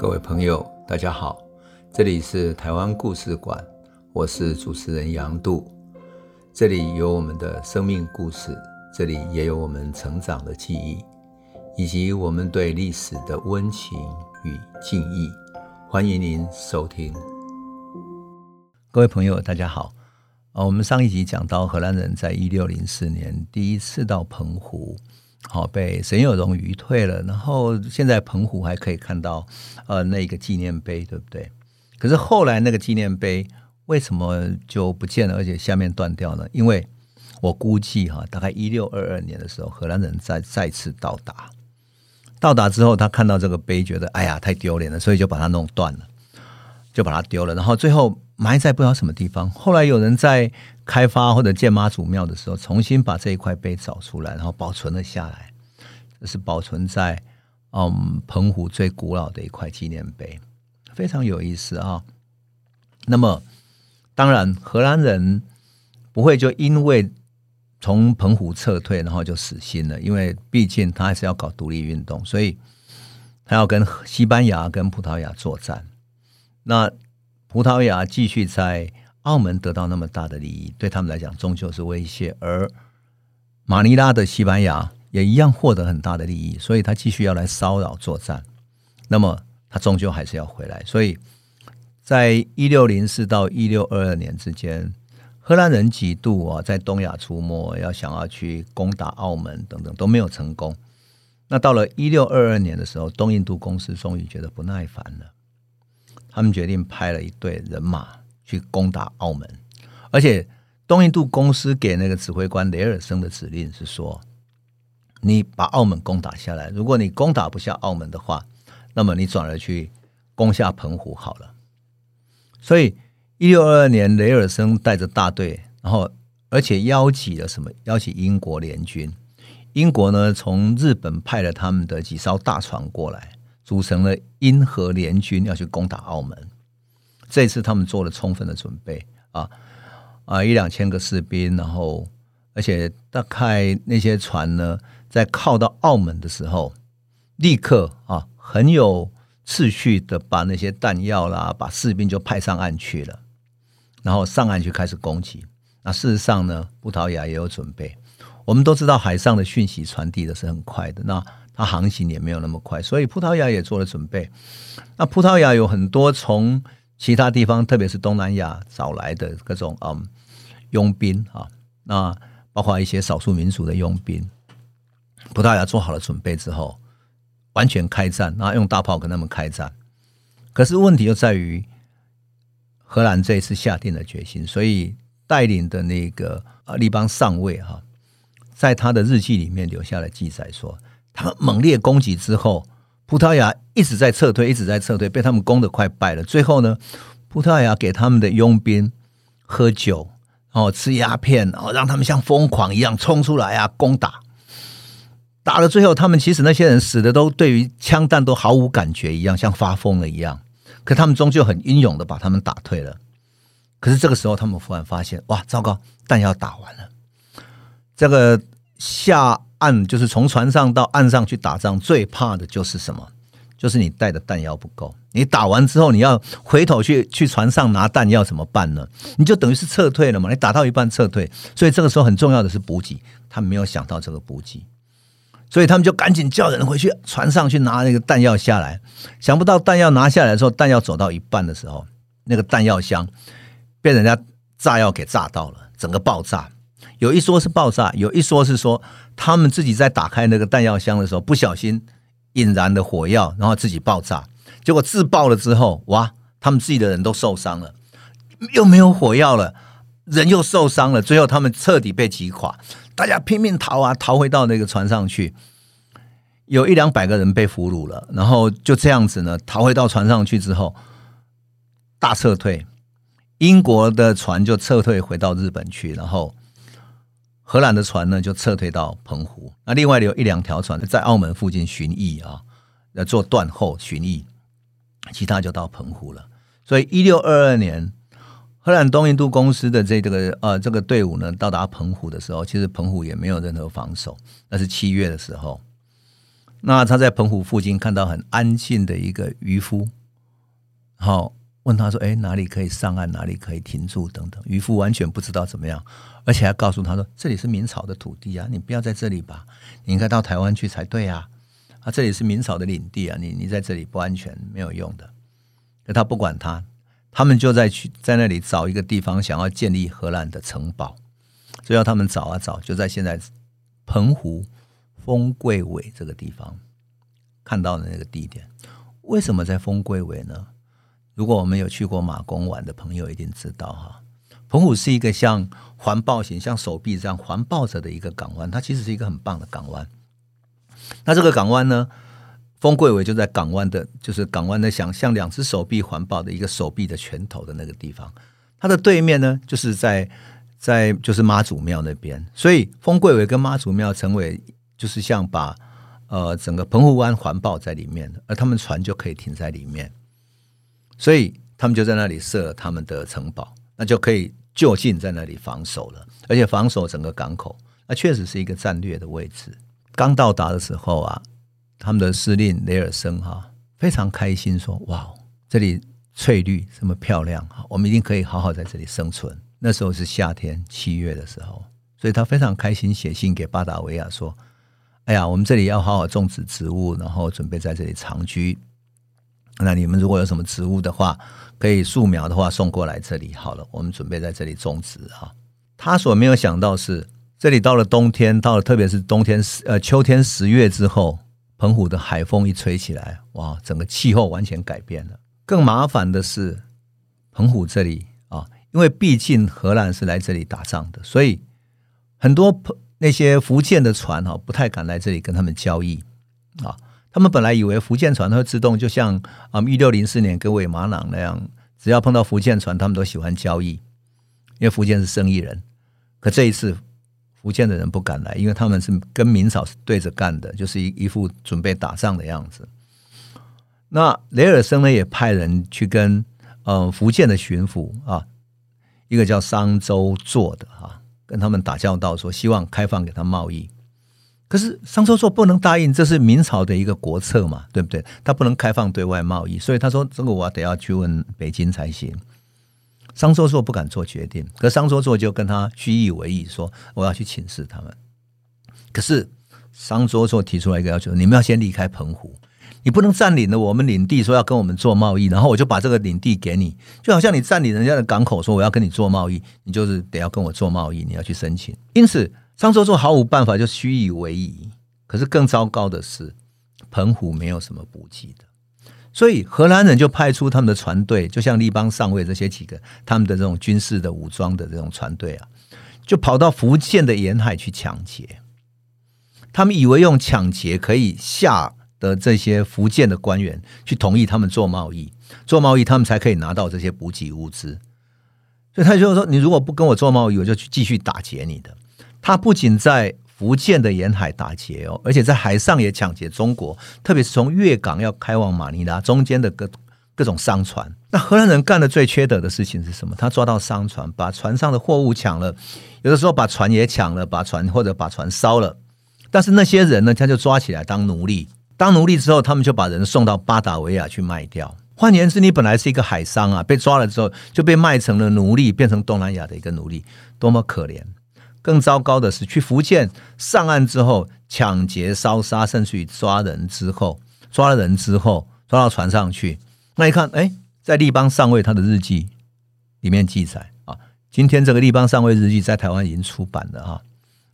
各位朋友，大家好，这里是台湾故事馆，我是主持人杨度，这里有我们的生命故事，这里也有我们成长的记忆，以及我们对历史的温情与敬意。欢迎您收听。各位朋友，大家好。啊，我们上一集讲到荷兰人在一六零四年第一次到澎湖。好，被沈有容鱼退了，然后现在澎湖还可以看到呃那个纪念碑，对不对？可是后来那个纪念碑为什么就不见了，而且下面断掉呢？因为我估计哈，大概一六二二年的时候，荷兰人再再次到达，到达之后他看到这个碑，觉得哎呀太丢脸了，所以就把它弄断了，就把它丢了，然后最后埋在不知道什么地方。后来有人在。开发或者建妈祖庙的时候，重新把这一块碑找出来，然后保存了下来。这是保存在嗯澎湖最古老的一块纪念碑，非常有意思啊。那么，当然荷兰人不会就因为从澎湖撤退，然后就死心了，因为毕竟他还是要搞独立运动，所以他要跟西班牙跟葡萄牙作战。那葡萄牙继续在。澳门得到那么大的利益，对他们来讲终究是威胁；而马尼拉的西班牙也一样获得很大的利益，所以他继续要来骚扰作战。那么他终究还是要回来。所以在一六零四到一六二二年之间，荷兰人几度啊在东亚出没，要想要去攻打澳门等等都没有成功。那到了一六二二年的时候，东印度公司终于觉得不耐烦了，他们决定派了一队人马。去攻打澳门，而且东印度公司给那个指挥官雷尔森的指令是说：你把澳门攻打下来。如果你攻打不下澳门的话，那么你转而去攻下澎湖好了。所以，一六二二年，雷尔森带着大队，然后而且邀请了什么？邀请英国联军。英国呢，从日本派了他们的几艘大船过来，组成了英荷联军，要去攻打澳门。这次他们做了充分的准备啊啊，一两千个士兵，然后而且大概那些船呢，在靠到澳门的时候，立刻啊很有秩序的把那些弹药啦，把士兵就派上岸去了，然后上岸去开始攻击。那事实上呢，葡萄牙也有准备。我们都知道海上的讯息传递的是很快的，那它航行也没有那么快，所以葡萄牙也做了准备。那葡萄牙有很多从其他地方，特别是东南亚找来的各种嗯佣兵啊，那包括一些少数民族的佣兵，葡萄牙做好了准备之后，完全开战，然后用大炮跟他们开战。可是问题就在于，荷兰这一次下定了决心，所以带领的那个啊立邦上尉哈，在他的日记里面留下了记载说，他们猛烈攻击之后。葡萄牙一直在撤退，一直在撤退，被他们攻得快败了。最后呢，葡萄牙给他们的佣兵喝酒，然后吃鸦片，然后让他们像疯狂一样冲出来啊，攻打。打了最后，他们其实那些人死的都对于枪弹都毫无感觉一样，像发疯了一样。可他们终究很英勇的把他们打退了。可是这个时候，他们忽然发现，哇，糟糕，弹药打完了。这个下。岸就是从船上到岸上去打仗，最怕的就是什么？就是你带的弹药不够。你打完之后，你要回头去去船上拿弹药怎么办呢？你就等于是撤退了嘛。你打到一半撤退，所以这个时候很重要的是补给。他没有想到这个补给，所以他们就赶紧叫人回去船上去拿那个弹药下来。想不到弹药拿下来的时候，弹药走到一半的时候，那个弹药箱被人家炸药给炸到了，整个爆炸。有一说是爆炸，有一说是说他们自己在打开那个弹药箱的时候不小心引燃了火药，然后自己爆炸。结果自爆了之后，哇，他们自己的人都受伤了，又没有火药了，人又受伤了。最后他们彻底被击垮，大家拼命逃啊，逃回到那个船上去。有一两百个人被俘虏了，然后就这样子呢，逃回到船上去之后，大撤退。英国的船就撤退回到日本去，然后。荷兰的船呢，就撤退到澎湖。那另外有一两条船在澳门附近巡弋啊，要做断后巡弋，其他就到澎湖了。所以一六二二年，荷兰东印度公司的这这个呃这个队伍呢，到达澎湖的时候，其实澎湖也没有任何防守。那是七月的时候，那他在澎湖附近看到很安静的一个渔夫，好问他说：“哎，哪里可以上岸？哪里可以停住？等等。”渔夫完全不知道怎么样，而且还告诉他说：“这里是明朝的土地啊，你不要在这里吧，你应该到台湾去才对啊！啊，这里是明朝的领地啊，你你在这里不安全，没有用的。”可他不管他，他们就在去在那里找一个地方，想要建立荷兰的城堡，所以要他们找啊找，就在现在澎湖。丰贵尾这个地方看到的那个地点，为什么在丰贵尾呢？如果我们有去过马公玩的朋友，一定知道哈。澎湖是一个像环抱型、像手臂这样环抱着的一个港湾，它其实是一个很棒的港湾。那这个港湾呢，丰贵尾就在港湾的，就是港湾的像像两只手臂环抱的一个手臂的拳头的那个地方。它的对面呢，就是在在就是妈祖庙那边，所以丰贵尾跟妈祖庙成为。就是像把呃整个澎湖湾环抱在里面，而他们船就可以停在里面，所以他们就在那里设了他们的城堡，那就可以就近在那里防守了，而且防守整个港口，那确实是一个战略的位置。刚到达的时候啊，他们的司令雷尔森哈非常开心说：“哇，这里翠绿这么漂亮，我们一定可以好好在这里生存。”那时候是夏天七月的时候，所以他非常开心，写信给巴达维亚说。哎呀，我们这里要好好种植植物，然后准备在这里长居。那你们如果有什么植物的话，可以树苗的话送过来这里好了。我们准备在这里种植哈。他所没有想到是，这里到了冬天，到了特别是冬天十呃秋天十月之后，澎湖的海风一吹起来，哇，整个气候完全改变了。更麻烦的是，澎湖这里啊，因为毕竟荷兰是来这里打仗的，所以很多澎。那些福建的船哈，不太敢来这里跟他们交易啊。他们本来以为福建船会自动，就像啊一六零四年跟尾马郎那样，只要碰到福建船，他们都喜欢交易，因为福建是生意人。可这一次，福建的人不敢来，因为他们是跟明朝是对着干的，就是一一副准备打仗的样子。那雷尔森呢，也派人去跟嗯福建的巡抚啊，一个叫商周做的哈。跟他们打交道，说希望开放给他贸易，可是商周作不能答应，这是明朝的一个国策嘛，对不对？他不能开放对外贸易，所以他说这个我得要去问北京才行。商周作不敢做决定，可商周作就跟他虚以为意，说我要去请示他们。可是商周作提出来一个要求，你们要先离开澎湖。你不能占领了我们领地，说要跟我们做贸易，然后我就把这个领地给你，就好像你占领人家的港口，说我要跟你做贸易，你就是得要跟我做贸易，你要去申请。因此，商周作毫无办法，就虚以为宜。可是更糟糕的是，澎湖没有什么补给的，所以荷兰人就派出他们的船队，就像立邦上尉这些几个他们的这种军事的武装的这种船队啊，就跑到福建的沿海去抢劫。他们以为用抢劫可以下。的这些福建的官员去同意他们做贸易，做贸易他们才可以拿到这些补给物资。所以他就说：“你如果不跟我做贸易，我就去继续打劫你的。”他不仅在福建的沿海打劫哦，而且在海上也抢劫中国，特别是从粤港要开往马尼拉中间的各各种商船。那荷兰人干的最缺德的事情是什么？他抓到商船，把船上的货物抢了，有的时候把船也抢了，把船或者把船烧了。但是那些人呢，他就抓起来当奴隶。当奴隶之后，他们就把人送到巴达维亚去卖掉。换言之，你本来是一个海商啊，被抓了之后就被卖成了奴隶，变成东南亚的一个奴隶，多么可怜！更糟糕的是，去福建上岸之后，抢劫、烧杀，甚至于抓人之后，抓了人之后，抓到船上去，那一看，哎，在立邦上尉他的日记里面记载啊，今天这个立邦上尉日记在台湾已经出版了哈。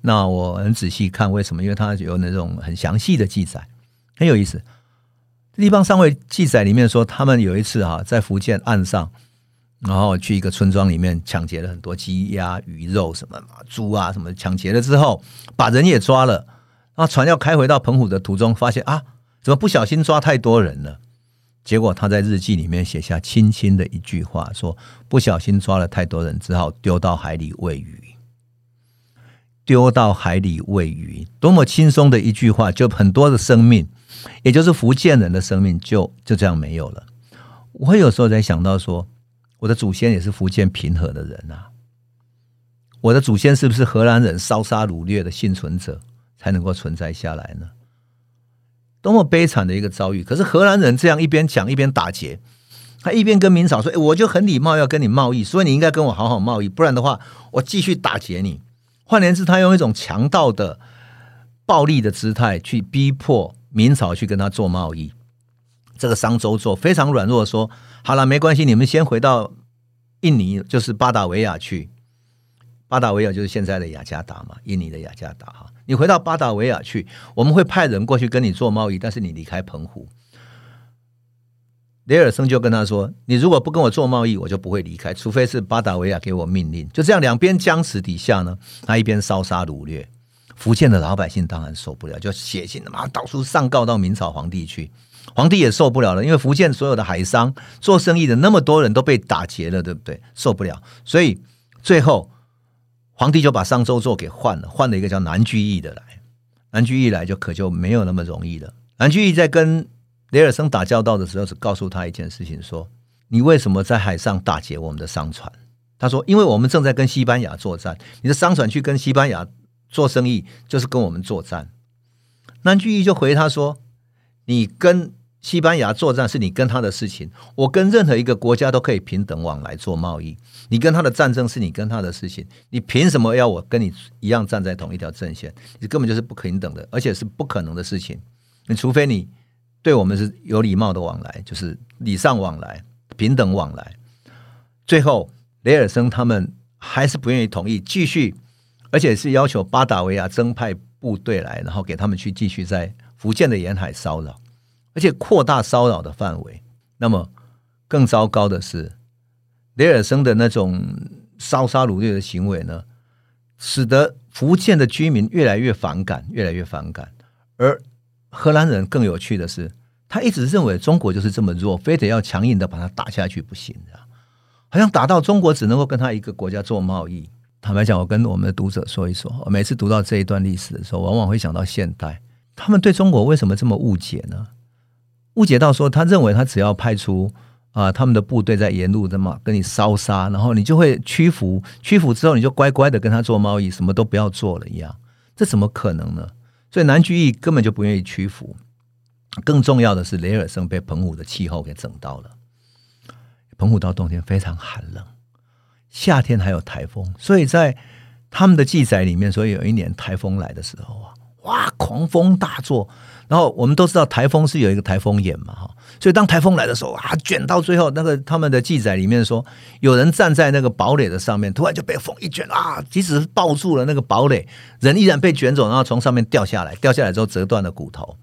那我很仔细看，为什么？因为它有那种很详细的记载。很有意思，立邦上尉记载里面说，他们有一次哈在福建岸上，然后去一个村庄里面抢劫了很多鸡鸭鱼肉什么嘛猪啊什么，抢劫了之后把人也抓了，然后船要开回到澎湖的途中，发现啊怎么不小心抓太多人了？结果他在日记里面写下轻轻的一句话，说不小心抓了太多人，只好丢到海里喂鱼。丢到海里喂鱼，多么轻松的一句话，就很多的生命，也就是福建人的生命就就这样没有了。我有时候在想到说，我的祖先也是福建平和的人啊，我的祖先是不是荷兰人烧杀掳掠的幸存者才能够存在下来呢？多么悲惨的一个遭遇！可是荷兰人这样一边讲一边打劫，他一边跟明朝说：“诶，我就很礼貌要跟你贸易，所以你应该跟我好好贸易，不然的话，我继续打劫你。”换言之，他用一种强盗的暴力的姿态去逼迫明朝去跟他做贸易。这个商周做非常软弱，说：“好了，没关系，你们先回到印尼，就是巴达维亚去。巴达维亚就是现在的雅加达嘛，印尼的雅加达哈。你回到巴达维亚去，我们会派人过去跟你做贸易，但是你离开澎湖。”雷尔森就跟他说：“你如果不跟我做贸易，我就不会离开，除非是巴达维亚给我命令。”就这样，两边僵持底下呢，他一边烧杀掳掠，福建的老百姓当然受不了，就写信嘛，到处上告到明朝皇帝去。皇帝也受不了了，因为福建所有的海商做生意的那么多人都被打劫了，对不对？受不了，所以最后皇帝就把商周做给换了，换了一个叫南居易的来。南居易来就可就没有那么容易了。南居易在跟雷尔森打交道的时候，只告诉他一件事情：说你为什么在海上打劫我们的商船？他说：因为我们正在跟西班牙作战，你的商船去跟西班牙做生意，就是跟我们作战。南居易就回他说：你跟西班牙作战是你跟他的事情，我跟任何一个国家都可以平等往来做贸易。你跟他的战争是你跟他的事情，你凭什么要我跟你一样站在同一条阵线？你根本就是不平等的，而且是不可能的事情。你除非你对我们是有礼貌的往来，就是礼尚往来、平等往来。最后，雷尔森他们还是不愿意同意，继续，而且是要求巴达维亚增派部队来，然后给他们去继续在福建的沿海骚扰。而且扩大骚扰的范围，那么更糟糕的是，雷尔森的那种烧杀掳掠的行为呢，使得福建的居民越来越反感，越来越反感。而荷兰人更有趣的是，他一直认为中国就是这么弱，非得要强硬的把他打下去不行的，好像打到中国只能够跟他一个国家做贸易。坦白讲，我跟我们的读者说一说，我每次读到这一段历史的时候，往往会想到现代，他们对中国为什么这么误解呢？误解到说，他认为他只要派出啊、他们的部队在沿路的嘛，跟你烧杀，然后你就会屈服，屈服之后你就乖乖的跟他做贸易，什么都不要做了一样，这怎么可能呢？所以南居易根本就不愿意屈服。更重要的是，雷尔生被澎湖的气候给整到了。澎湖到冬天非常寒冷，夏天还有台风，所以在他们的记载里面，所以有一年台风来的时候啊，哇，狂风大作。然后我们都知道台风是有一个台风眼嘛，哈，所以当台风来的时候啊，卷到最后，那个他们的记载里面说，有人站在那个堡垒的上面，突然就被风一卷啊，即使是抱住了那个堡垒，人依然被卷走，然后从上面掉下来，掉下来之后折断了骨头。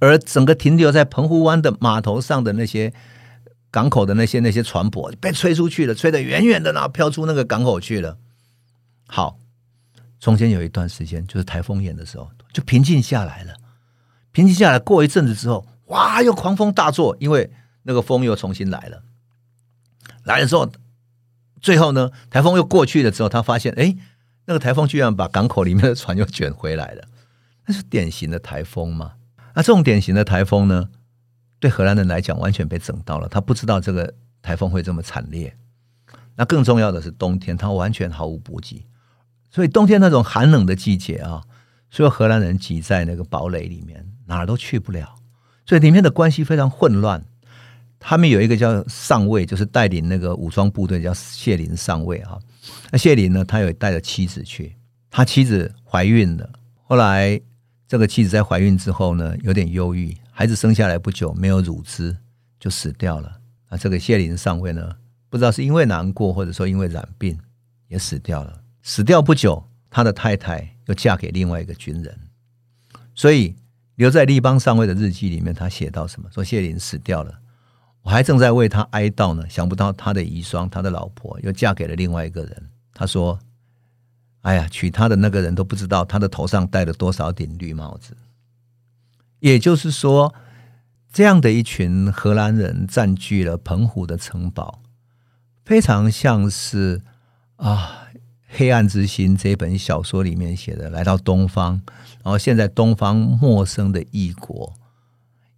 而整个停留在澎湖湾的码头上的那些港口的那些那些船舶被吹出去了，吹得远远的，然后飘出那个港口去了。好，中间有一段时间就是台风眼的时候，就平静下来了。平静下来，过一阵子之后，哇，又狂风大作，因为那个风又重新来了。来了之后，最后呢，台风又过去了之后，他发现，哎，那个台风居然把港口里面的船又卷回来了。那是典型的台风嘛？那这种典型的台风呢，对荷兰人来讲，完全被整到了。他不知道这个台风会这么惨烈。那更重要的是，冬天他完全毫无补给，所以冬天那种寒冷的季节啊，所有荷兰人挤在那个堡垒里面。哪儿都去不了，所以里面的关系非常混乱。他们有一个叫上尉，就是带领那个武装部队，叫谢林上尉啊。那谢林呢，他有带着妻子去，他妻子怀孕了。后来这个妻子在怀孕之后呢，有点忧郁，孩子生下来不久没有乳汁就死掉了。那这个谢林上尉呢，不知道是因为难过，或者说因为染病也死掉了。死掉不久，他的太太又嫁给另外一个军人，所以。留在立邦上尉的日记里面，他写到什么？说谢林死掉了，我还正在为他哀悼呢。想不到他的遗孀，他的老婆又嫁给了另外一个人。他说：“哎呀，娶她的那个人都不知道他的头上戴了多少顶绿帽子。”也就是说，这样的一群荷兰人占据了澎湖的城堡，非常像是啊。《黑暗之心》这本小说里面写的，来到东方，然后现在东方陌生的异国，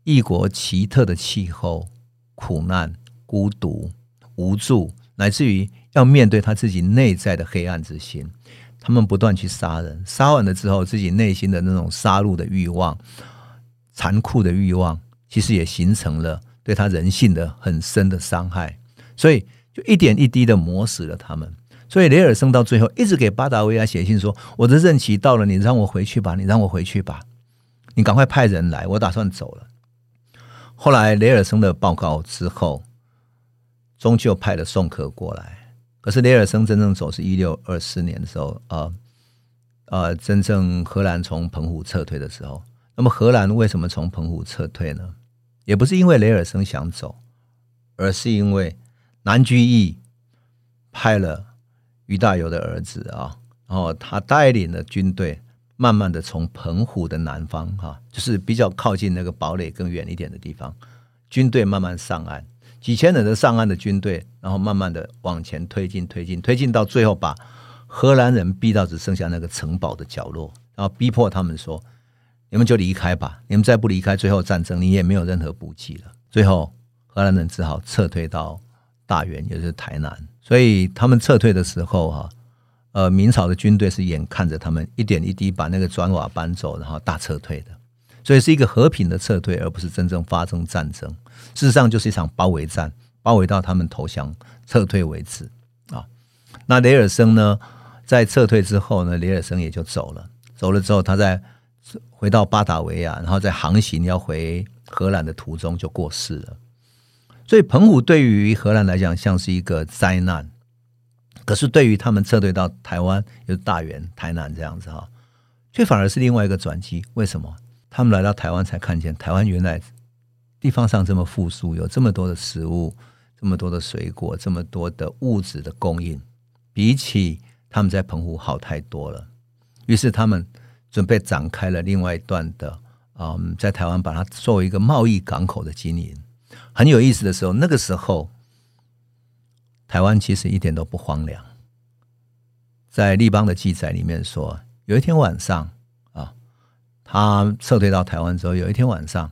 异国奇特的气候、苦难、孤独、无助，乃至于要面对他自己内在的黑暗之心，他们不断去杀人，杀完了之后，自己内心的那种杀戮的欲望，残酷的欲望，其实也形成了对他人性的很深的伤害，所以就一点一滴的磨死了他们。所以雷尔森到最后一直给巴达维亚写信说：“我的任期到了，你让我回去吧，你让我回去吧，你赶快派人来，我打算走了。”后来雷尔森的报告之后，终究派了宋可过来。可是雷尔森真正走是一六二四年的时候，呃呃，真正荷兰从澎湖撤退的时候。那么荷兰为什么从澎湖撤退呢？也不是因为雷尔森想走，而是因为南居易派了。于大猷的儿子啊，然后他带领了军队，慢慢的从澎湖的南方哈，就是比较靠近那个堡垒更远一点的地方，军队慢慢上岸，几千人的上岸的军队，然后慢慢的往前推进，推进，推进到最后，把荷兰人逼到只剩下那个城堡的角落，然后逼迫他们说：“你们就离开吧，你们再不离开，最后战争你也没有任何补给了。”最后，荷兰人只好撤退到大员，也就是台南。所以他们撤退的时候，哈，呃，明朝的军队是眼看着他们一点一滴把那个砖瓦搬走，然后大撤退的，所以是一个和平的撤退，而不是真正发生战争。事实上，就是一场包围战，包围到他们投降撤退为止啊。那雷尔森呢，在撤退之后呢，雷尔森也就走了。走了之后，他在回到巴达维亚，然后在航行要回荷兰的途中就过世了。所以澎湖对于荷兰来讲像是一个灾难，可是对于他们撤退到台湾，有大员、台南这样子哈，却反而是另外一个转机。为什么？他们来到台湾才看见台湾原来地方上这么富庶，有这么多的食物，这么多的水果，这么多的物质的供应，比起他们在澎湖好太多了。于是他们准备展开了另外一段的，嗯，在台湾把它作为一个贸易港口的经营。很有意思的时候，那个时候台湾其实一点都不荒凉。在立邦的记载里面说，有一天晚上啊，他撤退到台湾之后，有一天晚上，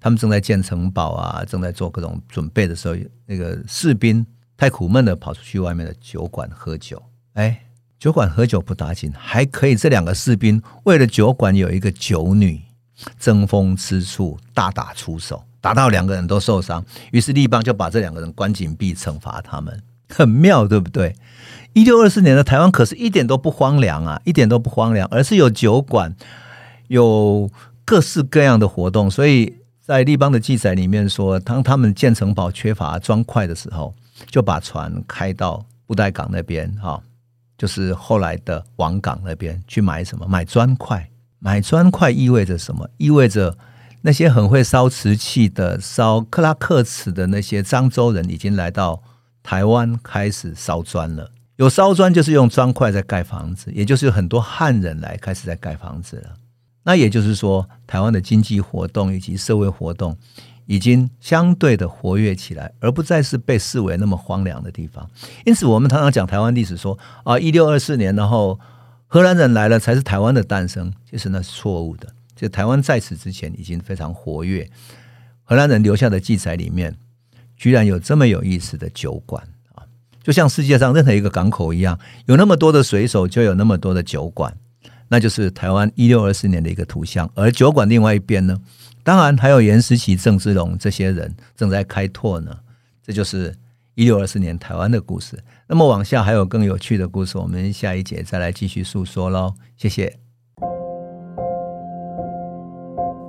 他们正在建城堡啊，正在做各种准备的时候，那个士兵太苦闷的跑出去外面的酒馆喝酒。哎，酒馆喝酒不打紧，还可以。这两个士兵为了酒馆有一个酒女，争风吃醋，大打出手。打到两个人都受伤，于是立邦就把这两个人关禁闭，惩罚他们，很妙，对不对？一六二四年的台湾可是一点都不荒凉啊，一点都不荒凉，而是有酒馆，有各式各样的活动。所以在立邦的记载里面说，当他们建城堡缺乏砖块的时候，就把船开到布袋港那边，哈，就是后来的王港那边去买什么？买砖块。买砖块意味着什么？意味着。那些很会烧瓷器的、烧克拉克瓷的那些漳州人，已经来到台湾开始烧砖了。有烧砖，就是用砖块在盖房子，也就是有很多汉人来开始在盖房子了。那也就是说，台湾的经济活动以及社会活动已经相对的活跃起来，而不再是被视为那么荒凉的地方。因此，我们常常讲台湾历史说啊，一六二四年，然后荷兰人来了，才是台湾的诞生，其实那是错误的。就台湾在此之前已经非常活跃，荷兰人留下的记载里面，居然有这么有意思的酒馆啊！就像世界上任何一个港口一样，有那么多的水手，就有那么多的酒馆，那就是台湾一六二四年的一个图像。而酒馆另外一边呢，当然还有严思齐、郑芝龙这些人正在开拓呢。这就是一六二四年台湾的故事。那么往下还有更有趣的故事，我们下一节再来继续诉说喽。谢谢。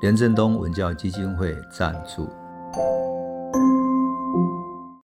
廉振东文教基金会赞助。